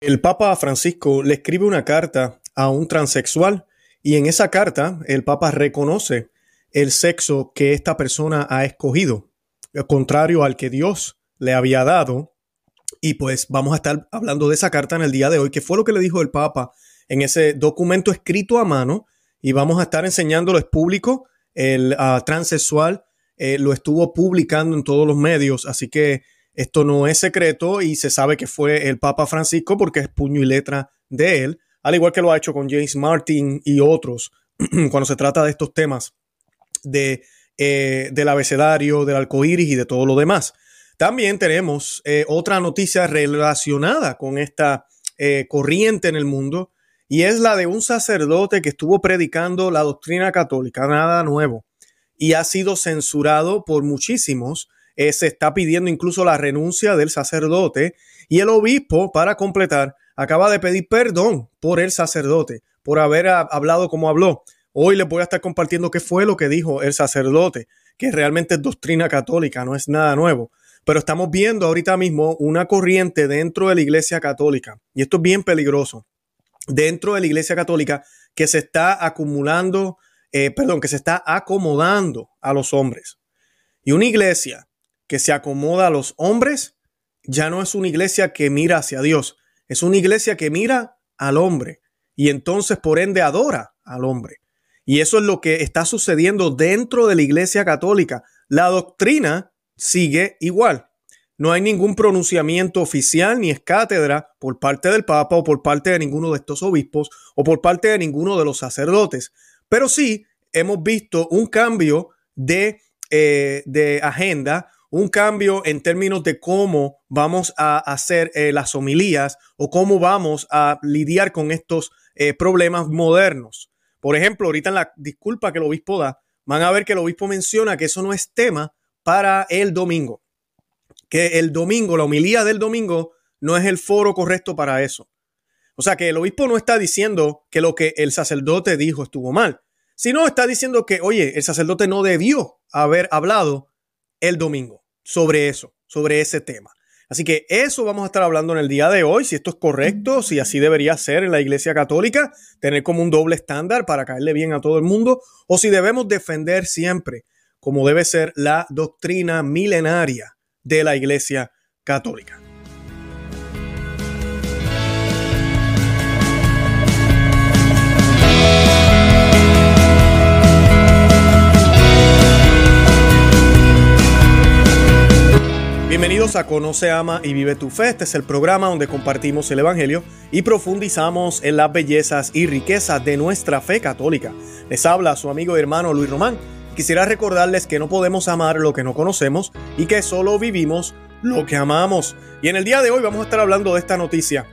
El Papa Francisco le escribe una carta a un transexual y en esa carta el Papa reconoce el sexo que esta persona ha escogido, contrario al que Dios le había dado. Y pues vamos a estar hablando de esa carta en el día de hoy, que fue lo que le dijo el Papa en ese documento escrito a mano. Y vamos a estar enseñándolo, es público, el uh, transexual eh, lo estuvo publicando en todos los medios, así que esto no es secreto y se sabe que fue el Papa Francisco porque es puño y letra de él, al igual que lo ha hecho con James Martin y otros cuando se trata de estos temas de, eh, del abecedario, del arcoíris y de todo lo demás. También tenemos eh, otra noticia relacionada con esta eh, corriente en el mundo y es la de un sacerdote que estuvo predicando la doctrina católica, nada nuevo, y ha sido censurado por muchísimos eh, se está pidiendo incluso la renuncia del sacerdote y el obispo, para completar, acaba de pedir perdón por el sacerdote, por haber hablado como habló. Hoy les voy a estar compartiendo qué fue lo que dijo el sacerdote, que realmente es doctrina católica, no es nada nuevo. Pero estamos viendo ahorita mismo una corriente dentro de la Iglesia Católica, y esto es bien peligroso, dentro de la Iglesia Católica que se está acumulando, eh, perdón, que se está acomodando a los hombres. Y una iglesia que se acomoda a los hombres, ya no es una iglesia que mira hacia Dios, es una iglesia que mira al hombre y entonces por ende adora al hombre. Y eso es lo que está sucediendo dentro de la iglesia católica. La doctrina sigue igual. No hay ningún pronunciamiento oficial ni es cátedra por parte del Papa o por parte de ninguno de estos obispos o por parte de ninguno de los sacerdotes. Pero sí hemos visto un cambio de, eh, de agenda, un cambio en términos de cómo vamos a hacer eh, las homilías o cómo vamos a lidiar con estos eh, problemas modernos. Por ejemplo, ahorita en la disculpa que el obispo da, van a ver que el obispo menciona que eso no es tema para el domingo, que el domingo, la homilía del domingo, no es el foro correcto para eso. O sea que el obispo no está diciendo que lo que el sacerdote dijo estuvo mal, sino está diciendo que, oye, el sacerdote no debió haber hablado el domingo sobre eso, sobre ese tema. Así que eso vamos a estar hablando en el día de hoy, si esto es correcto, si así debería ser en la Iglesia Católica, tener como un doble estándar para caerle bien a todo el mundo, o si debemos defender siempre, como debe ser la doctrina milenaria de la Iglesia Católica. Bienvenidos a Conoce, Ama y Vive tu Fe. Este es el programa donde compartimos el Evangelio y profundizamos en las bellezas y riquezas de nuestra fe católica. Les habla su amigo y hermano Luis Román. Quisiera recordarles que no podemos amar lo que no conocemos y que solo vivimos lo que amamos. Y en el día de hoy vamos a estar hablando de esta noticia,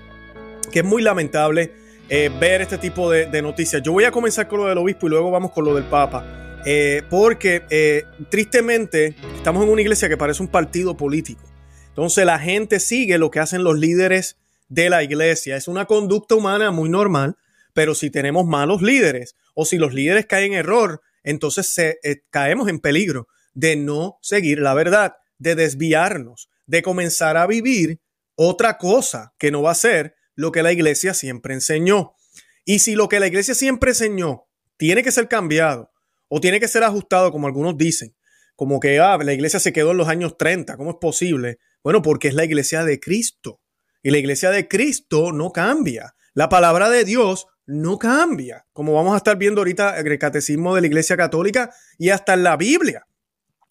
que es muy lamentable eh, ver este tipo de, noticias. Yo voy a comenzar con lo del obispo y luego vamos con lo del Papa. Eh, porque eh, tristemente estamos en una iglesia que parece un partido político. Entonces la gente sigue lo que hacen los líderes de la iglesia. Es una conducta humana muy normal, pero si tenemos malos líderes o si los líderes caen en error, entonces eh, caemos en peligro de no seguir la verdad, de desviarnos, de comenzar a vivir otra cosa que no va a ser lo que la iglesia siempre enseñó. Y si lo que la iglesia siempre enseñó tiene que ser cambiado o tiene que ser ajustado, como algunos dicen, como que ah, la iglesia se quedó en los años 30, ¿cómo es posible? Bueno, porque es la iglesia de Cristo. Y la iglesia de Cristo no cambia. La palabra de Dios no cambia. Como vamos a estar viendo ahorita el catecismo de la iglesia católica y hasta en la Biblia.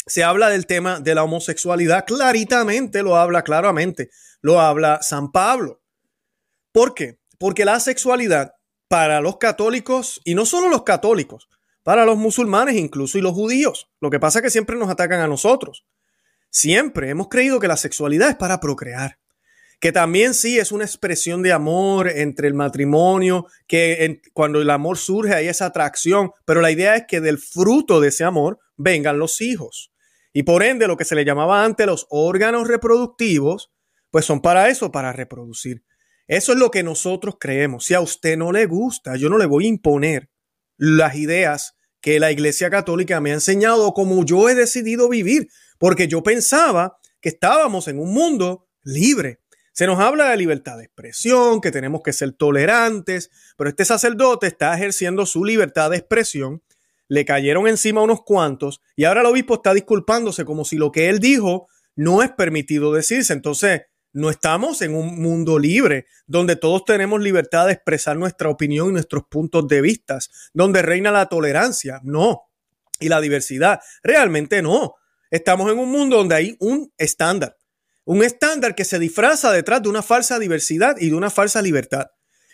Se habla del tema de la homosexualidad claritamente, lo habla claramente, lo habla San Pablo. ¿Por qué? Porque la sexualidad para los católicos, y no solo los católicos, para los musulmanes incluso y los judíos. Lo que pasa es que siempre nos atacan a nosotros. Siempre hemos creído que la sexualidad es para procrear, que también sí es una expresión de amor entre el matrimonio, que cuando el amor surge hay esa atracción, pero la idea es que del fruto de ese amor vengan los hijos. Y por ende, lo que se le llamaba antes los órganos reproductivos, pues son para eso, para reproducir. Eso es lo que nosotros creemos. Si a usted no le gusta, yo no le voy a imponer las ideas que la Iglesia Católica me ha enseñado como yo he decidido vivir, porque yo pensaba que estábamos en un mundo libre, Se nos habla de libertad de expresión, que tenemos que ser tolerantes, pero este sacerdote está ejerciendo su libertad de expresión, le cayeron encima unos cuantos y ahora el obispo está disculpándose como si lo que él dijo no es permitido decirse. Entonces, no estamos en un mundo libre donde todos tenemos libertad de expresar nuestra opinión y nuestros puntos de vista, donde reina la tolerancia. No. Y la diversidad. Realmente no. Estamos en un mundo donde hay un estándar. Un estándar que se disfraza detrás de una falsa diversidad y de una falsa libertad.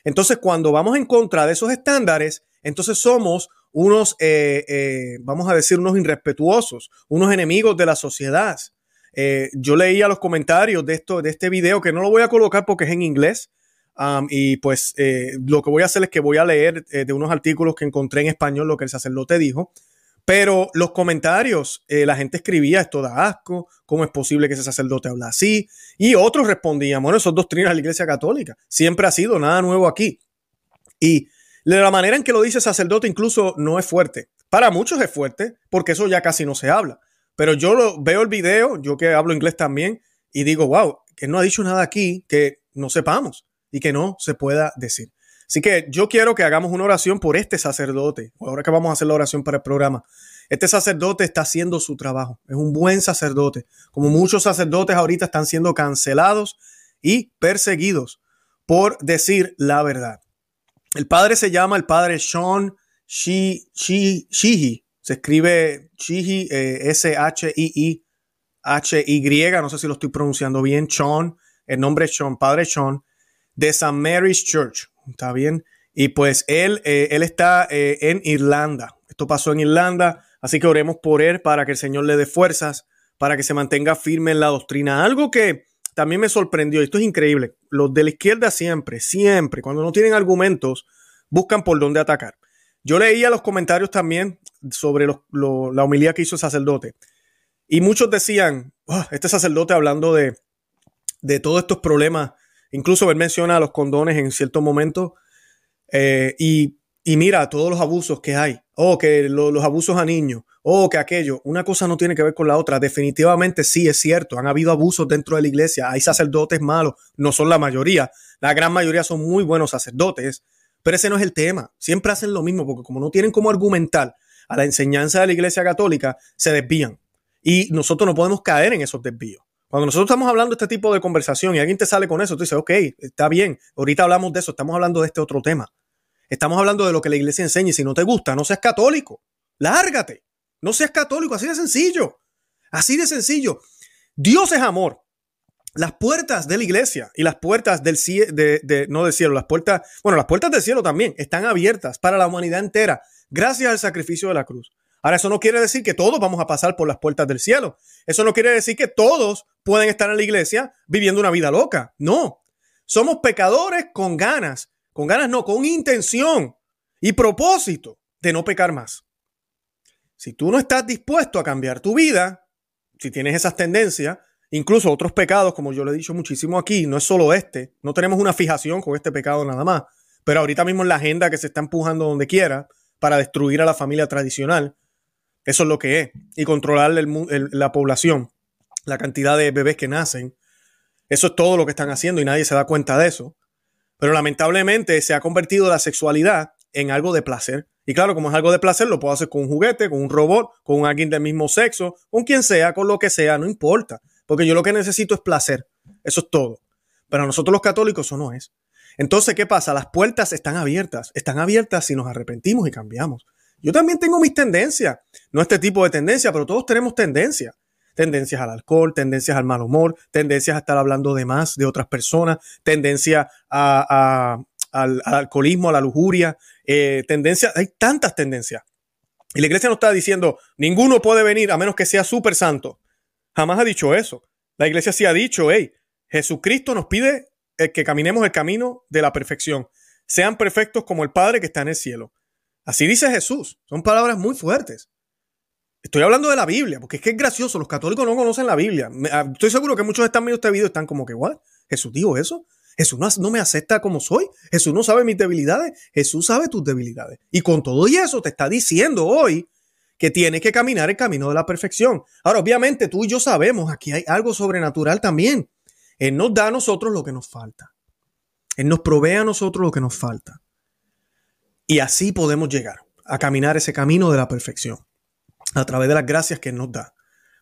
Entonces, cuando vamos en contra de esos estándares, entonces somos unos, eh, eh, vamos a decir, unos irrespetuosos, unos enemigos de la sociedad. Eh, yo leía los comentarios de, esto, de este video que no lo voy a colocar porque es en inglés. Um, y pues lo que voy a hacer es que voy a leer de unos artículos que encontré en español lo que el sacerdote dijo. Pero los comentarios, la gente escribía, esto da asco, ¿cómo es posible que ese sacerdote habla así? Y otros respondían, bueno, eso es doctrina de la Iglesia Católica, siempre ha sido nada nuevo aquí. Y de la manera en que lo dice sacerdote incluso no es fuerte. Para muchos es fuerte, porque eso ya casi no se habla. Pero yo lo, veo el video, yo que hablo inglés también, y digo, wow, que no ha dicho nada aquí que no sepamos y que no se pueda decir. Así que yo quiero que hagamos una oración por este sacerdote. Ahora que vamos a hacer la oración para el programa. Este sacerdote está haciendo su trabajo. Es un buen sacerdote. Como muchos sacerdotes ahorita están siendo cancelados y perseguidos por decir la verdad. El padre se llama el padre Sean Shihi. Se escribe Chihi, eh, S-H-I-I, H-Y, no sé si lo estoy pronunciando bien, Sean, el nombre es Sean, Padre Sean, de St. Mary's Church, ¿está bien? Y pues él, eh, él está eh, en Irlanda. Esto pasó en Irlanda, así que oremos por él para que el Señor le dé fuerzas, para que se mantenga firme en la doctrina. Algo que también me sorprendió, esto es increíble, los de la izquierda siempre, siempre, cuando no tienen argumentos, buscan por dónde atacar. Yo leía los comentarios también sobre la homilía que hizo el sacerdote. Y muchos decían, ah, este sacerdote hablando de, de, todos estos problemas, incluso él menciona los condones en cierto momento, eh, y, y, mira todos los abusos que hay, o oh, que los abusos a niños, o oh, que aquello, una cosa no tiene que ver con la otra. Definitivamente sí es cierto, han habido abusos dentro de la iglesia, hay sacerdotes malos, no son la mayoría, la gran mayoría son muy buenos sacerdotes, pero ese no es el tema. Siempre hacen lo mismo porque como no tienen cómo argumentar a la enseñanza de la Iglesia Católica, se desvían. Y nosotros no podemos caer en esos desvíos. Cuando nosotros estamos hablando de este tipo de conversación y alguien te sale con eso, tú dices, ok, está bien, ahorita hablamos de eso, estamos hablando de este otro tema. Estamos hablando de lo que la iglesia enseña y si no te gusta, no seas católico. Lárgate. No seas católico, así de sencillo. Así de sencillo. Dios es amor las puertas de la iglesia y las puertas del cielo, de, no del cielo, las puertas, bueno, las puertas del cielo también están abiertas para la humanidad entera, gracias al sacrificio de la cruz. Ahora, eso no quiere decir que todos vamos a pasar por las puertas del cielo. Eso no quiere decir que todos pueden estar en la iglesia viviendo una vida loca. No. Somos pecadores con ganas. Con ganas no, con intención y propósito de no pecar más. Si tú no estás dispuesto a cambiar tu vida, si tienes esas tendencias, Incluso otros pecados, como yo le he dicho muchísimo aquí, no es solo este, no tenemos una fijación con este pecado nada más, pero ahorita mismo en la agenda que se está empujando donde quiera para destruir a la familia tradicional, eso es lo que es, y controlar la población, la cantidad de bebés que nacen, eso es todo lo que están haciendo y nadie se da cuenta de eso. Pero lamentablemente se ha convertido la sexualidad en algo de placer. Y claro, como es algo de placer, lo puedo hacer con un juguete, con un robot, con alguien del mismo sexo, con quien sea, con lo que sea, no importa. Porque yo lo que necesito es placer. Eso es todo. Pero a nosotros los católicos eso no es. Entonces, ¿qué pasa? Las puertas están abiertas. Están abiertas si nos arrepentimos y cambiamos. Yo también tengo mis tendencias. No este tipo de tendencia, pero todos tenemos tendencias. Tendencias al alcohol, tendencias al mal humor, tendencias a estar hablando de más de otras personas, tendencia al, alcoholismo, a la lujuria, eh, tendencias. Hay tantas tendencias. Y la iglesia nos está diciendo, ninguno puede venir a menos que sea súper santo. Jamás ha dicho eso. La iglesia sí ha dicho, hey, Jesucristo nos pide eh, que caminemos el camino de la perfección. Sean perfectos como el Padre que está en el cielo. Así dice Jesús. Son palabras muy fuertes. Estoy hablando de la Biblia, porque es que es gracioso. Los católicos no conocen la Biblia. Ah, estoy seguro que muchos están viendo este video y están como que, ¿what? ¿Jesús dijo eso? Jesús no, no, me acepta como soy. Jesús no sabe mis debilidades. Jesús sabe tus debilidades. Y con todo y eso te está diciendo hoy que tiene que caminar el camino de la perfección. Ahora, obviamente, tú y yo sabemos, aquí hay algo sobrenatural también. Él nos da a nosotros lo que nos falta. Él nos provee a nosotros lo que nos falta. Y así podemos llegar a caminar ese camino de la perfección a través de las gracias que Él nos da.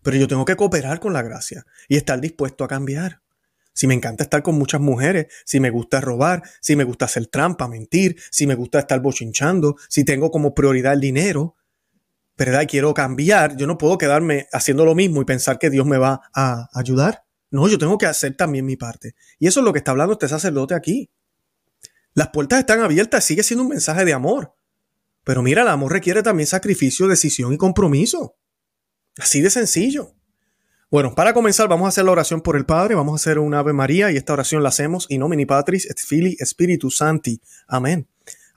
Pero yo tengo que cooperar con la gracia y estar dispuesto a cambiar. Si me encanta estar con muchas mujeres, si me gusta robar, si me gusta hacer trampa, mentir, si me gusta estar bochinchando, si tengo como prioridad el dinero, ¿verdad? Y quiero cambiar, yo no puedo quedarme haciendo lo mismo y pensar que Dios me va a ayudar. No, yo tengo que hacer también mi parte. Y eso es lo que está hablando este sacerdote aquí. Las puertas están abiertas, sigue siendo un mensaje de amor. Pero mira, el amor requiere también sacrificio, decisión y compromiso. Así de sencillo. Bueno, para comenzar vamos a hacer la oración por el Padre, vamos a hacer una Ave María y esta oración la hacemos in nomine Patris et Filii Spiritus Santi. Amén.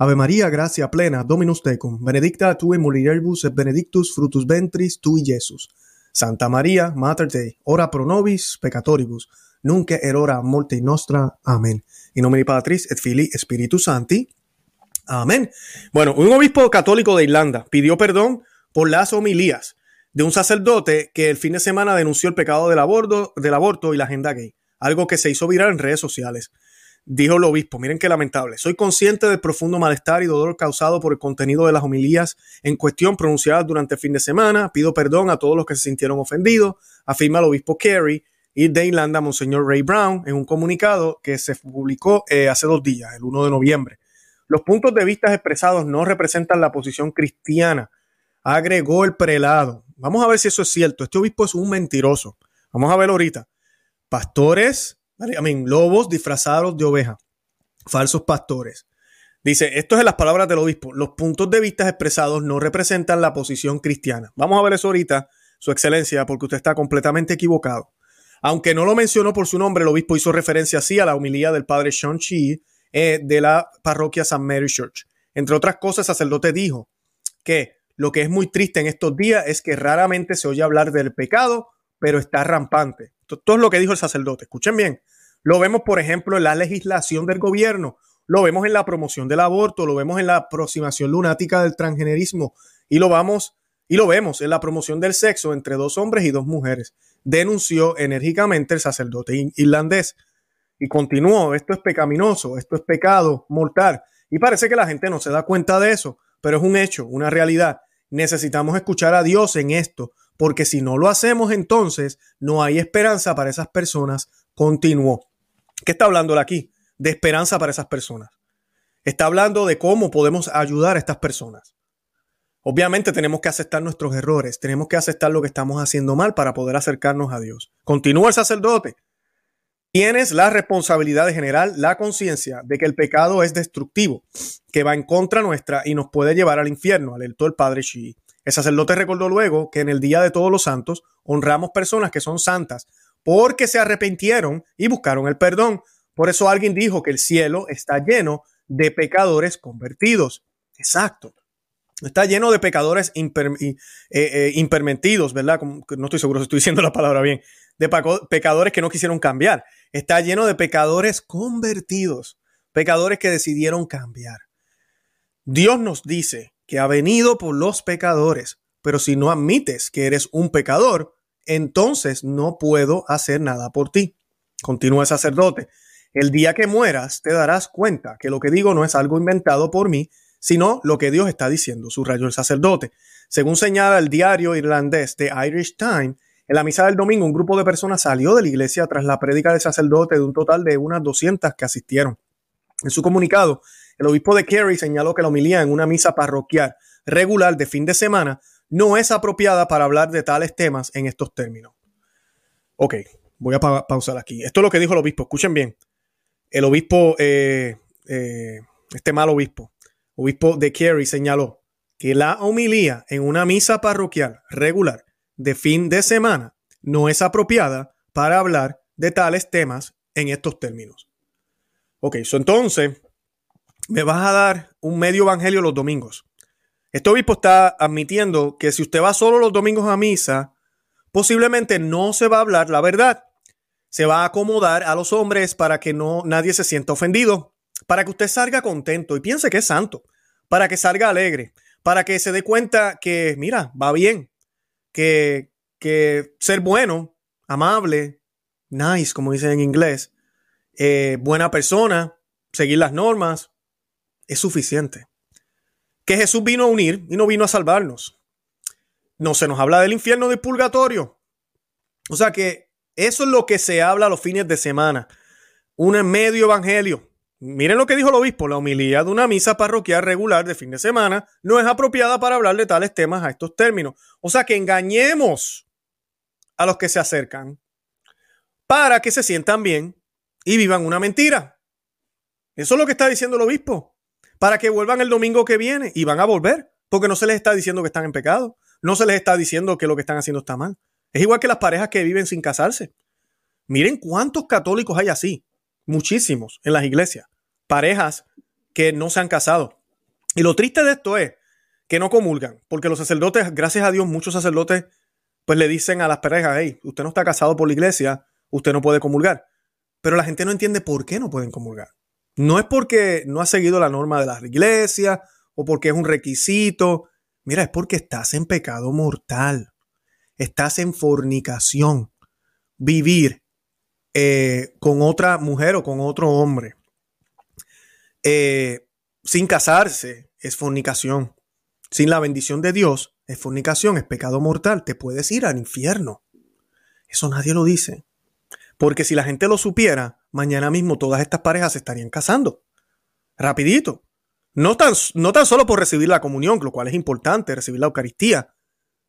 Ave María, gracia plena, Dominus tecum, benedicta tu in mulieribus et benedictus frutus ventris tui, Jesús. Santa María, Mater Dei, ora pro nobis peccatoribus, nunc erora morte nostra. Amén. In nomine Patris et Filii Spiritus Santi. Amén. Bueno, un obispo católico de Irlanda pidió perdón por las homilías de un sacerdote que el fin de semana denunció el pecado del aborto, del aborto y la agenda gay, algo que se hizo viral en redes sociales. Dijo el obispo, miren qué lamentable, soy consciente del profundo malestar y dolor causado por el contenido de las homilías en cuestión pronunciadas durante el fin de semana. Pido perdón a todos los que se sintieron ofendidos, afirma el obispo Kerry y de Irlanda, Monseñor Ray Brown, en un comunicado que se publicó eh, hace dos días, el 1 de noviembre. Los puntos de vista expresados no representan la posición cristiana, agregó el prelado. Vamos a ver si eso es cierto. Este obispo es un mentiroso. Vamos a ver ahorita. Pastores lobos disfrazados de oveja, falsos pastores. Dice, esto es en las palabras del obispo, los puntos de vista expresados no representan la posición cristiana. Vamos a ver eso ahorita, su excelencia, porque usted está completamente equivocado. Aunque no lo mencionó por su nombre, el obispo hizo referencia así a la humilía del padre Sean Chi eh, de la parroquia St. Mary Church. Entre otras cosas, el sacerdote dijo que lo que es muy triste en estos días es que raramente se oye hablar del pecado, pero está rampante. Todo es lo que dijo el sacerdote. Escuchen bien. Lo vemos, por ejemplo, en la legislación del gobierno, lo vemos en la promoción del aborto, lo vemos en la aproximación lunática del transgenerismo y lo vamos y lo vemos en la promoción del sexo entre dos hombres y dos mujeres. Denunció enérgicamente el sacerdote irlandés y continuó, esto es pecaminoso, esto es pecado mortal. Y parece que la gente no se da cuenta de eso, pero es un hecho, una realidad. Necesitamos escuchar a Dios en esto, porque si no lo hacemos entonces, no hay esperanza para esas personas. Continuó. ¿Qué está hablando aquí? De esperanza para esas personas. Está hablando de cómo podemos ayudar a estas personas. Obviamente tenemos que aceptar nuestros errores, tenemos que aceptar lo que estamos haciendo mal para poder acercarnos a Dios. Continúa el sacerdote. Tienes la responsabilidad de generar la conciencia de que el pecado es destructivo, que va en contra nuestra y nos puede llevar al infierno, alertó el padre Shi. El sacerdote recordó luego que en el Día de Todos los Santos honramos personas que son santas porque se arrepintieron y buscaron el perdón. Por eso alguien dijo que el cielo está lleno de pecadores convertidos. Exacto. Está lleno de pecadores eh, eh, impermentidos, ¿verdad? no estoy seguro si estoy diciendo la palabra bien. De pecadores que no quisieron cambiar. Está lleno de pecadores convertidos. Pecadores que decidieron cambiar. Dios nos dice que ha venido por los pecadores, pero si no admites que eres un pecador, entonces no puedo hacer nada por ti. Continúa el sacerdote. El día que mueras te darás cuenta que lo que digo no es algo inventado por mí, sino lo que Dios está diciendo, subrayó el sacerdote. Según señala el diario irlandés The Irish Times, en la misa del domingo un grupo de personas salió de la iglesia tras la prédica del sacerdote de un total de unas 200 que asistieron. En su comunicado, el obispo de Kerry señaló que la homilía en una misa parroquial regular de fin de semana no es apropiada para hablar de tales temas en estos términos. Ok, voy a pausar aquí. Esto es lo que dijo el obispo. Escuchen bien. El obispo, eh, eh, este mal obispo, obispo de Kerry, señaló que la homilía en una misa parroquial regular de fin de semana no es apropiada para hablar de tales temas en estos términos. Ok, so entonces me vas a dar un medio evangelio los domingos. Este obispo está admitiendo que si usted va solo los domingos a misa, posiblemente no se va a hablar la verdad. Se va a acomodar a los hombres para que no nadie se sienta ofendido, para que usted salga contento y piense que es santo, para que salga alegre, para que se dé cuenta que, mira, va bien, que, que ser bueno, amable, nice, como dicen en inglés, eh, buena persona, seguir las normas, es suficiente. Que Jesús vino a unir y no vino a salvarnos. No se nos habla del infierno del purgatorio. O sea que eso es lo que se habla los fines de semana. Un medio evangelio. Miren lo que dijo el obispo, la humildad de una misa parroquial regular de fin de semana no es apropiada para hablar de tales temas a estos términos. O sea que engañemos a los que se acercan para que se sientan bien y vivan una mentira. Eso es lo que está diciendo el obispo. Para que vuelvan el domingo que viene y van a volver, porque no se les está diciendo que están en pecado, no se les está diciendo que lo que están haciendo está mal. Es igual que las parejas que viven sin casarse. Miren cuántos católicos hay así, muchísimos en las iglesias, parejas que no se han casado. Y lo triste de esto es que no comulgan, porque los sacerdotes, gracias a Dios, muchos sacerdotes pues le dicen a las parejas, hey, usted no está casado por la iglesia, usted no puede comulgar. Pero la gente no entiende por qué no pueden comulgar. No es porque no ha seguido la norma de la iglesia o porque es un requisito. Mira, es porque estás en pecado mortal. Estás en fornicación. Vivir eh, con otra mujer o con otro hombre eh, sin casarse es fornicación. Sin la bendición de Dios es fornicación, es pecado mortal, te puedes ir al infierno. Eso nadie lo dice. Porque si la gente lo supiera, mañana mismo todas estas parejas se estarían casando. Rapidito. No tan, no tan solo por recibir la comunión, lo cual es importante, recibir la Eucaristía,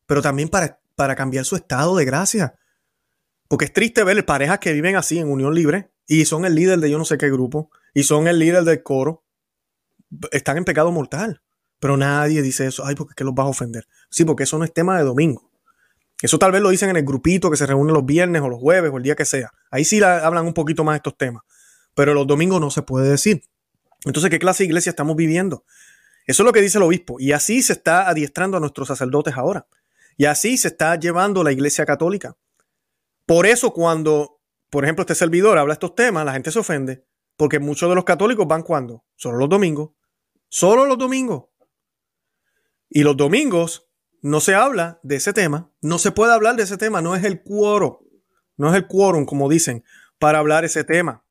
pero también para, para cambiar su estado de gracia. Porque es triste ver parejas que viven así en unión libre y son el líder de yo no sé qué grupo y son el líder del coro. Están en pecado mortal. Pero nadie dice eso. Ay, porque qué los vas a ofender. Sí, porque eso no es tema de domingo. Eso tal vez lo dicen en el grupito que se reúne los viernes o los jueves o el día que sea. Ahí sí hablan un poquito más de estos temas. Pero los domingos no se puede decir. Entonces, ¿qué clase de iglesia estamos viviendo? Eso es lo que dice el obispo. Y así se está adiestrando a nuestros sacerdotes ahora. Y así se está llevando la iglesia católica. Por eso cuando, por ejemplo, este servidor habla estos temas, la gente se ofende. Porque muchos de los católicos van cuando? Solo los domingos. Solo los domingos. Y los domingos no se habla de ese tema, no se puede hablar de ese tema, no es el quórum, no es el quórum, como dicen, para hablar ese tema.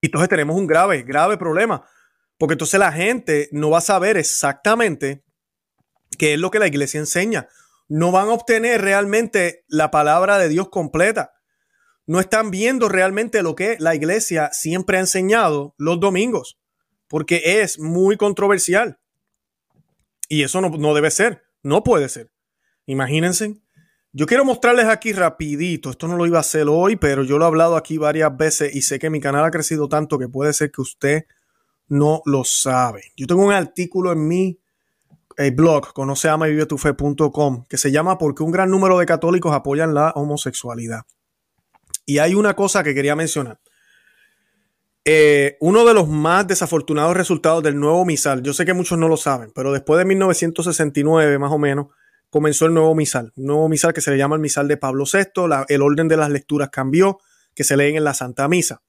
Y entonces tenemos un grave, grave problema, porque entonces la gente no va a saber exactamente qué es lo que la iglesia enseña. No van a obtener realmente la palabra de Dios completa. No están viendo realmente lo que la iglesia siempre ha enseñado los domingos, porque es muy controversial. Y eso no, debe ser, no puede ser. Imagínense. Yo quiero mostrarles aquí rapidito, esto no lo iba a hacer hoy, pero yo lo he hablado aquí varias veces y sé que mi canal ha crecido tanto que puede ser que usted no lo sabe. Yo tengo un artículo en mi eh, blog, conoceamavivetufe.com, que se llama ¿Por qué un gran número de católicos apoyan la homosexualidad? Y hay una cosa que quería mencionar. Eh, uno de los más desafortunados resultados del nuevo misal, yo sé que muchos no lo saben, pero después de 1969 más o menos, comenzó el nuevo misal, un nuevo misal que se le llama el misal de Pablo VI, el orden de las lecturas cambió, que se leen en la Santa Misa.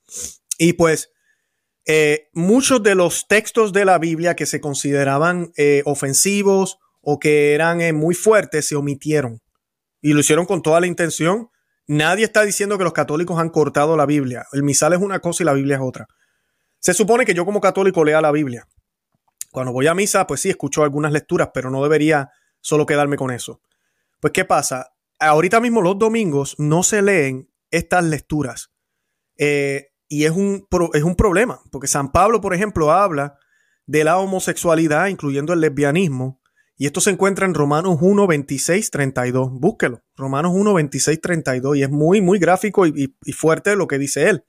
Y pues eh, muchos de los textos de la Biblia que se consideraban eh, ofensivos o que eran muy fuertes se omitieron y lo hicieron con toda la intención Nadie está diciendo que los católicos han cortado la Biblia. El misal es una cosa y la Biblia es otra. Se supone que yo como católico lea la Biblia. Cuando voy a misa, pues sí, escucho algunas lecturas, pero no debería solo quedarme con eso. Pues, ¿qué pasa? Ahorita mismo los domingos no se leen estas lecturas. Eh, y es un, es un problema, porque San Pablo, por ejemplo, habla de la homosexualidad, incluyendo el lesbianismo, y esto se encuentra en Romanos 1, 26, 32. Búsquelo. Romanos 1, 26, 32. Y es muy, muy gráfico y, fuerte lo que dice él.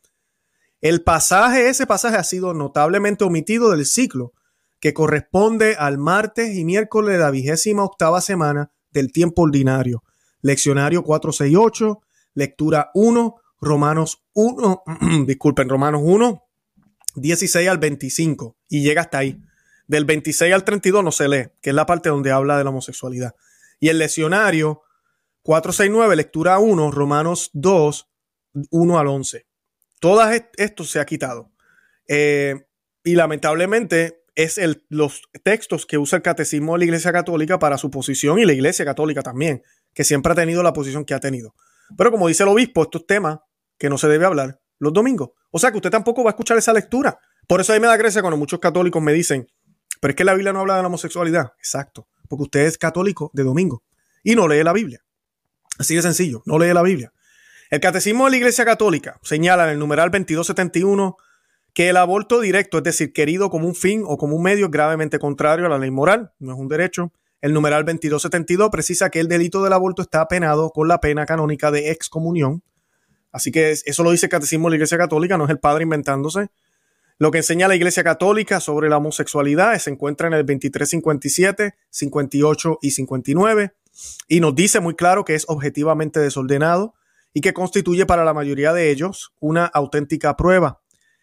El pasaje, ese pasaje ha sido notablemente omitido del ciclo que corresponde al martes y miércoles de la vigésima octava semana del tiempo ordinario. Leccionario 468, lectura 1, Romanos 1, disculpen, Romanos 1, 16 al 25 y llega hasta ahí. Del 26 al 32 no se lee, que es la parte donde habla de la homosexualidad. Y el leccionario 469, lectura 1, Romanos 2, 1 al 11. Todo esto se ha quitado. Eh, y lamentablemente es los textos que usa el catecismo de la Iglesia Católica para su posición y la Iglesia Católica también, que siempre ha tenido la posición que ha tenido. Pero como dice el obispo, estos temas que no se debe hablar los domingos. O sea que usted tampoco va a escuchar esa lectura. Por eso ahí me da gracia cuando muchos católicos me dicen, pero es que la Biblia no habla de la homosexualidad. Exacto, porque usted es católico de domingo y no lee la Biblia. Así de sencillo, no lee la Biblia. El Catecismo de la Iglesia Católica señala en el numeral 2271 que el aborto directo, es decir, querido como un fin o como un medio, es gravemente contrario a la ley moral, no es un derecho. El numeral 2272 precisa que el delito del aborto está penado con la pena canónica de excomunión. Así que eso lo dice el Catecismo de la Iglesia Católica, no es el padre inventándose. Lo que enseña la Iglesia Católica sobre la homosexualidad se encuentra en el 2357, 58 y 59 y nos dice muy claro que es objetivamente desordenado y que constituye para la mayoría de ellos una auténtica prueba.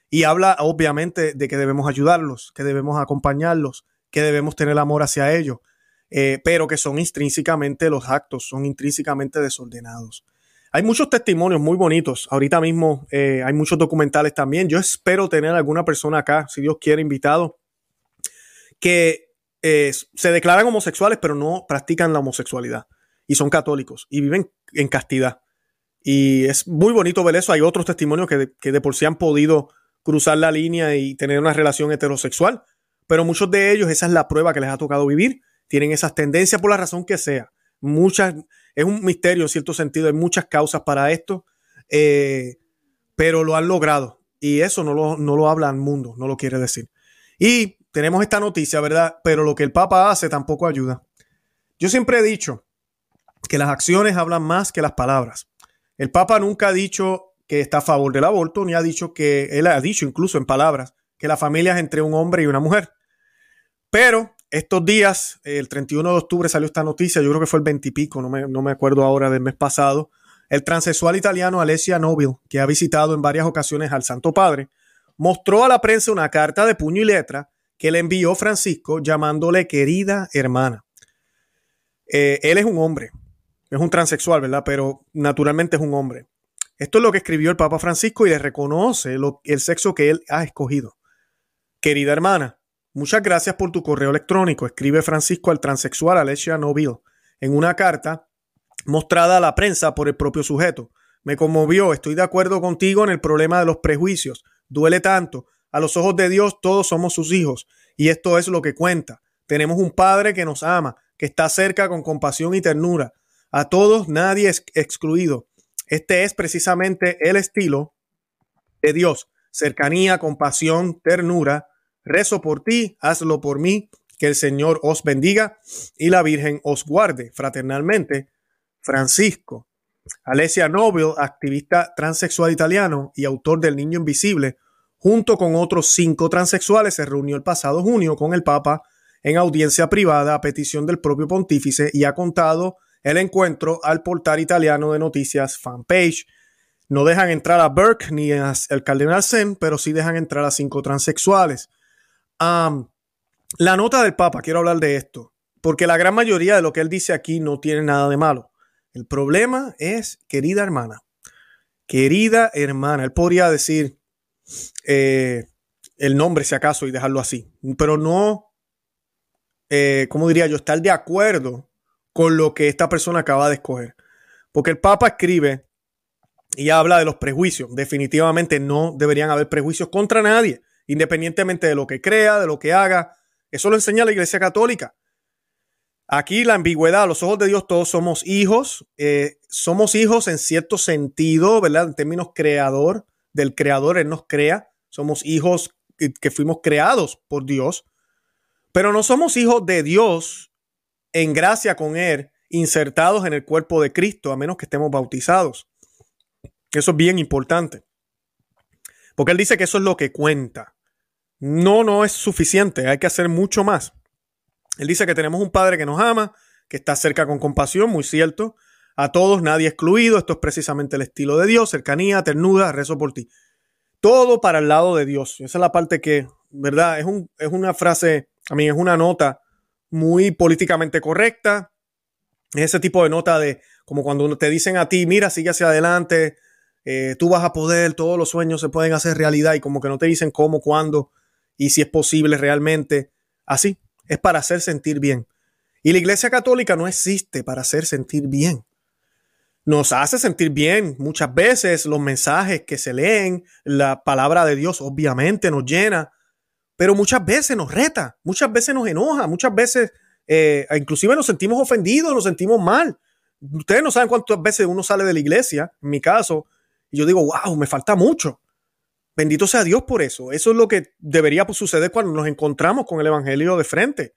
Y habla obviamente de que debemos ayudarlos, que debemos acompañarlos, que debemos tener amor hacia ellos, eh, pero que son intrínsecamente los actos, son intrínsecamente desordenados. Hay muchos testimonios muy bonitos. Ahorita mismo eh, hay muchos documentales también. Yo espero tener alguna persona acá, si Dios quiere, invitado, que eh, se declaran homosexuales, pero no practican la homosexualidad. Y son católicos y viven en castidad. Y es muy bonito ver eso. Hay otros testimonios que de, que de por sí han podido cruzar la línea y tener una relación heterosexual. Pero muchos de ellos, esa es la prueba que les ha tocado vivir. Tienen esas tendencias por la razón que sea. Muchas, es un misterio en cierto sentido. Hay muchas causas para esto. Eh, pero lo han logrado. Y eso no lo, no lo habla el mundo, no lo quiere decir. Y tenemos esta noticia, ¿verdad? Pero lo que el Papa hace tampoco ayuda. Yo siempre he dicho que las acciones hablan más que las palabras. El Papa nunca ha dicho que está a favor del aborto, ni ha dicho que, él ha dicho incluso en palabras, que la familia es entre un hombre y una mujer. Pero estos días, el 31 de octubre salió esta noticia, yo creo que fue el 20 y pico, no me, no me acuerdo ahora del mes pasado, el transexual italiano Alessia Nobile, que ha visitado en varias ocasiones al Santo Padre, mostró a la prensa una carta de puño y letra que le envió Francisco llamándole querida hermana. Eh, él es un hombre, es un transexual, ¿verdad? Pero naturalmente es un hombre. Esto es lo que escribió el Papa Francisco y le reconoce el sexo que él ha escogido. Querida hermana, muchas gracias por tu correo electrónico, escribe Francisco al transexual Alessia Noville en una carta mostrada a la prensa por el propio sujeto. Me conmovió, estoy de acuerdo contigo en el problema de los prejuicios. Duele tanto. A los ojos de Dios todos somos sus hijos y esto es lo que cuenta. Tenemos un Padre que nos ama, que está cerca con compasión y ternura. A todos nadie es excluido. Este es precisamente el estilo de Dios. Cercanía, compasión, ternura. Rezo por ti, hazlo por mí. Que el Señor os bendiga y la Virgen os guarde fraternalmente. Francisco. Alessia Nobel, activista transexual italiano y autor del Niño Invisible, junto con otros cinco transexuales, se reunió el pasado junio con el Papa en audiencia privada a petición del propio pontífice y ha contado el encuentro al portal italiano de noticias Fanpage. No dejan entrar a Burke ni al cardenal Zen, pero sí dejan entrar a cinco transexuales. La nota del Papa, quiero hablar de esto, porque la gran mayoría de lo que él dice aquí no tiene nada de malo. El problema es, querida hermana, querida hermana, él podría decir eh, el nombre si acaso y dejarlo así, pero no, eh, ¿cómo diría yo?, estar de acuerdo con lo que esta persona acaba de escoger. Porque el Papa escribe y habla de los prejuicios. Definitivamente no deberían haber prejuicios contra nadie, independientemente de lo que crea, de lo que haga. Eso lo enseña la Iglesia Católica. Aquí la ambigüedad, a los ojos de Dios todos somos hijos, eh, somos hijos en cierto sentido, ¿verdad? En términos creador, del creador, Él nos crea, somos hijos que fuimos creados por Dios, pero no somos hijos de Dios en gracia con Él, insertados en el cuerpo de Cristo, a menos que estemos bautizados. Eso es bien importante. Porque Él dice que eso es lo que cuenta. No, no es suficiente, hay que hacer mucho más. Él dice que tenemos un Padre que nos ama, que está cerca con compasión, muy cierto. A todos, nadie excluido. Esto es precisamente el estilo de Dios, cercanía, ternura, rezo por ti. Todo para el lado de Dios. Esa es la parte que, ¿verdad? Es, un, es una frase, a mí es una nota muy políticamente correcta. ese tipo de nota de como cuando te dicen a ti, mira, sigue hacia adelante, eh, tú vas a poder, todos los sueños se pueden hacer realidad y como que no te dicen cómo, cuándo y si es posible realmente. Así, es para hacer sentir bien. Y la Iglesia Católica no existe para hacer sentir bien. nos hace sentir bien muchas veces los mensajes que se leen, la palabra de Dios obviamente nos llena, pero muchas veces nos reta, muchas veces nos enoja, muchas veces eh, inclusive nos sentimos ofendidos, nos sentimos mal. Ustedes no saben cuántas veces uno sale de la iglesia, en mi caso, y yo digo, wow, me falta mucho. Bendito sea Dios por eso. Eso es lo que debería suceder cuando nos encontramos con el Evangelio de frente.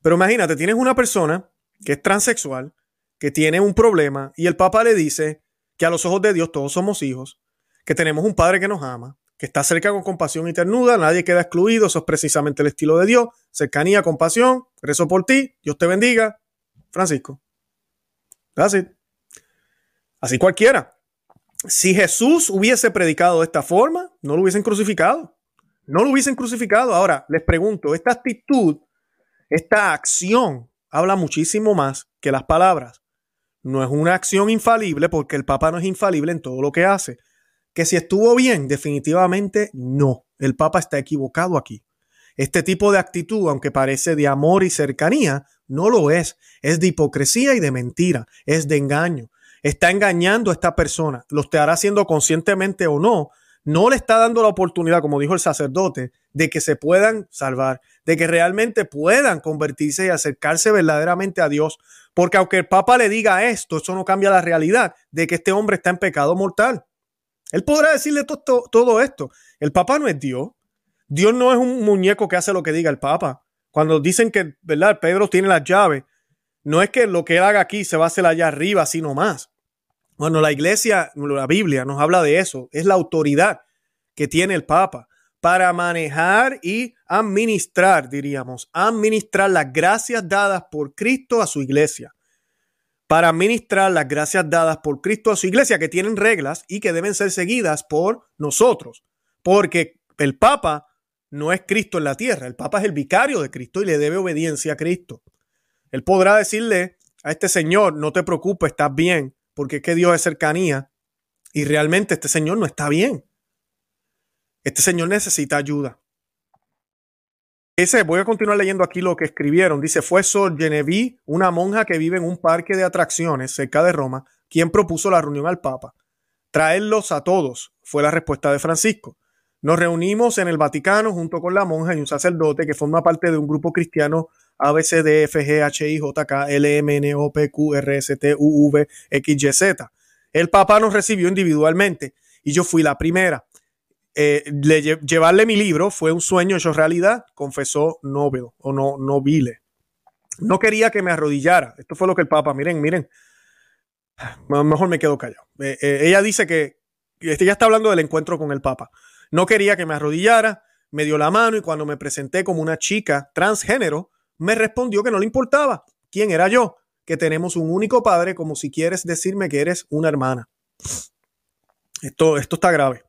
Pero imagínate, tienes una persona que es transexual, que tiene un problema y el Papa le dice que a los ojos de Dios todos somos hijos, que tenemos un Padre que nos ama, que está cerca con compasión y ternura, nadie queda excluido, eso es precisamente el estilo de Dios, cercanía, compasión, rezo por ti, Dios te bendiga, Francisco. Así. Así cualquiera. Si Jesús hubiese predicado de esta forma, no lo hubiesen crucificado. No lo hubiesen crucificado. Ahora, les pregunto, esta actitud, esta acción, habla muchísimo más que las palabras no es una acción infalible porque el Papa no es infalible en todo lo que hace. Que si estuvo bien, definitivamente no. El Papa está equivocado aquí. Este tipo de actitud, aunque parece de amor y cercanía, no lo es. Es de hipocresía y de mentira. Es de engaño. Está engañando a esta persona. Lo estará haciendo conscientemente o no. No le está dando la oportunidad, como dijo el sacerdote, de que se puedan salvar, de que realmente puedan convertirse y acercarse verdaderamente a Dios. Porque aunque el Papa le diga esto, eso no cambia la realidad de que este hombre está en pecado mortal. Él podrá decirle todo esto. El Papa no es Dios. Dios no es un muñeco que hace lo que diga el Papa. Cuando dicen que, ¿verdad? Pedro tiene las llaves, no es que lo que él haga aquí se va a hacer allá arriba, sino más. Bueno, la iglesia, la Biblia nos habla de eso. Es la autoridad que tiene el Papa para manejar y administrar, diríamos, administrar las gracias dadas por Cristo a su iglesia. Para administrar las gracias dadas por Cristo a su iglesia, que tienen reglas y que deben ser seguidas por nosotros. Porque el Papa no es Cristo en la tierra, el Papa es el vicario de Cristo y le debe obediencia a Cristo. Él podrá decirle a este señor, no te preocupes, estás bien, porque es que Dios es cercanía y realmente este señor no está bien. Este señor necesita ayuda. Ese, voy a continuar leyendo aquí lo que escribieron. Dice, fue Sor Genevieve, una monja que vive en un parque de atracciones cerca de Roma, quien propuso la reunión al Papa. Traerlos a todos, fue la respuesta de Francisco. Nos reunimos en el Vaticano junto con la monja y un sacerdote que forma parte de un grupo cristiano ABCD, FG, JK, LM, NO, Q, RST, UV, XYZ. El Papa nos recibió individualmente y yo fui la primera. Eh, llevarle mi libro fue un sueño hecho realidad, confesó Nobel o no Nobile. No quería que me arrodillara. Esto fue lo que el Papa, miren, miren. Mejor me quedo callado. Eh, eh, ella dice que este ya está hablando del encuentro con el Papa. No quería que me arrodillara, me dio la mano y cuando me presenté como una chica transgénero, me respondió que no le importaba quién era yo, que tenemos un único padre, como si quieres decirme que eres una hermana. Esto, esto está grave.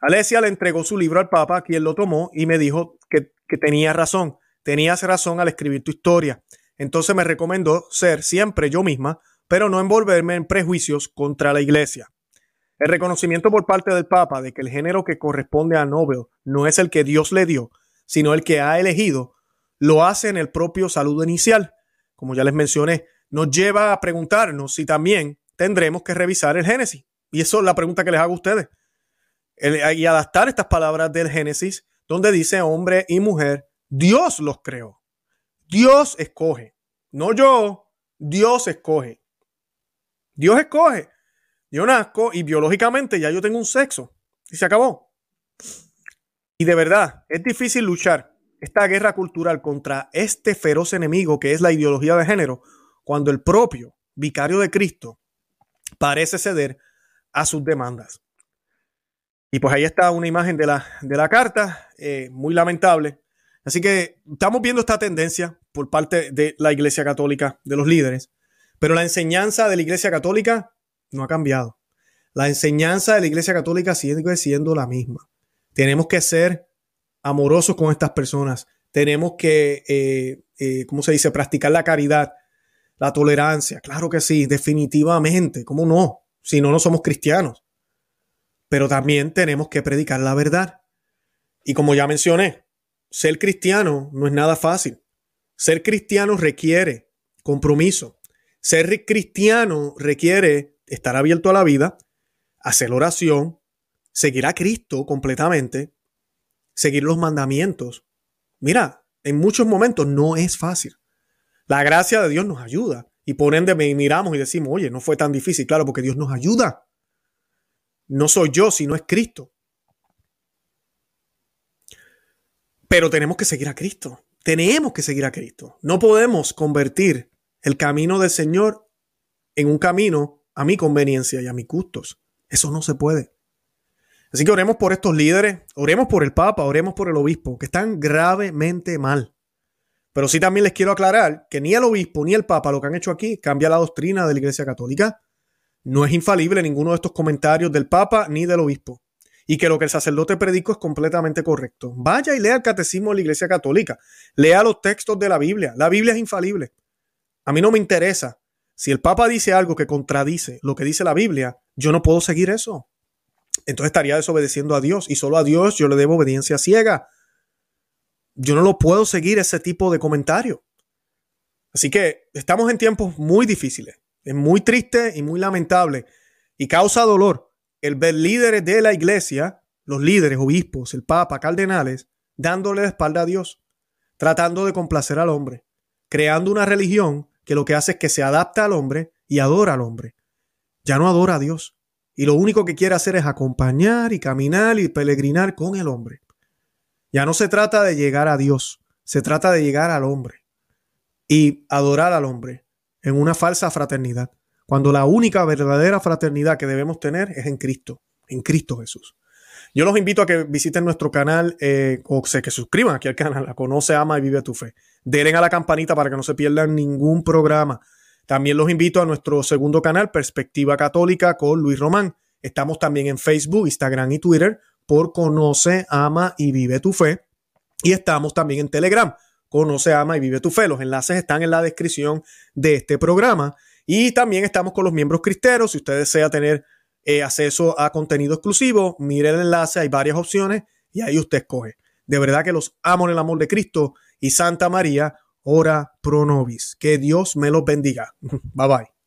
Alesia le entregó su libro al Papa, quien lo tomó y me dijo que, tenía razón. Tenías razón al escribir tu historia. Entonces me recomendó ser siempre yo misma, pero no envolverme en prejuicios contra la iglesia. El reconocimiento por parte del Papa de que el género que corresponde a Nobel no es el que Dios le dio, sino el que ha elegido, lo hace en el propio saludo inicial. Como ya les mencioné, nos lleva a preguntarnos si también tendremos que revisar el Génesis. Y eso es la pregunta que les hago a ustedes y adaptar estas palabras del Génesis, donde dice hombre y mujer, Dios los creó. Dios escoge. No yo, Dios escoge. Dios escoge. Yo nazco y biológicamente ya yo tengo un sexo. Y se acabó. Y de verdad, es difícil luchar esta guerra cultural contra este feroz enemigo que es la ideología de género, cuando el propio vicario de Cristo parece ceder a sus demandas. Y pues ahí está una imagen de la, de la carta, eh, muy lamentable. Así que estamos viendo esta tendencia por parte de la Iglesia Católica, de los líderes, pero la enseñanza de la Iglesia Católica no ha cambiado. La enseñanza de la Iglesia Católica sigue siendo la misma. Tenemos que ser amorosos con estas personas. Tenemos que, eh, eh, ¿cómo se dice?, practicar la caridad, la tolerancia. Claro que sí, definitivamente. ¿Cómo no? Si no, no somos cristianos pero también tenemos que predicar la verdad. Y como ya mencioné, ser cristiano no es nada fácil. Ser cristiano requiere compromiso. Ser cristiano requiere estar abierto a la vida, hacer oración, seguir a Cristo completamente, seguir los mandamientos. Mira, en muchos momentos no es fácil. La gracia de Dios nos ayuda. Y por ende miramos y decimos, oye, no fue tan difícil. Claro, porque Dios nos ayuda. No soy yo, sino es Cristo. Pero tenemos que seguir a Cristo. Tenemos que seguir a Cristo. No podemos convertir el camino del Señor en un camino a mi conveniencia y a mis gustos. Eso no se puede. Así que oremos por estos líderes, oremos por el Papa, oremos por el obispo, que están gravemente mal. Pero sí también les quiero aclarar que ni el obispo ni el Papa lo que han hecho aquí cambia la doctrina de la Iglesia Católica. No es infalible ninguno de estos comentarios del Papa ni del obispo y que lo que el sacerdote predicó es completamente correcto. Vaya y lea el catecismo de la Iglesia Católica, lea los textos de la Biblia. La Biblia es infalible. A mí no me interesa. Si el Papa dice algo que contradice lo que dice la Biblia, yo no puedo seguir eso. Entonces estaría desobedeciendo a Dios y solo a Dios yo le debo obediencia ciega. Yo no lo puedo seguir ese tipo de comentario. Así que estamos en tiempos muy difíciles. Es muy triste y muy lamentable y causa dolor el ver líderes de la iglesia, los líderes, obispos, el papa, cardenales, dándole la espalda a Dios, tratando de complacer al hombre, creando una religión que lo que hace es que se adapta al hombre y adora al hombre. Ya no adora a Dios. Y lo único que quiere hacer es acompañar y caminar y peregrinar con el hombre. Ya no se trata de llegar a Dios, se trata de llegar al hombre y adorar al hombre en una falsa fraternidad cuando la única verdadera fraternidad que debemos tener es en Cristo, en Cristo Jesús. Yo los invito a que visiten nuestro canal eh, o se, que suscriban aquí al canal, Conoce, Ama y Vive tu Fe. Denle a la campanita para que no se pierdan ningún programa. También los invito a nuestro segundo canal, Perspectiva Católica, con Luis Román. Estamos también en Facebook, Instagram y Twitter por Conoce, Ama y Vive tu Fe. Y estamos también en Telegram, Conoce, Ama y Vive tu Fe. Los enlaces están en la descripción de este programa. Y también estamos con los miembros cristeros. Si usted desea tener eh, acceso a contenido exclusivo, mire el enlace, hay varias opciones y ahí usted escoge. De verdad que los amo en el amor de Cristo y Santa María, ora pro nobis. Que Dios me los bendiga. Bye bye.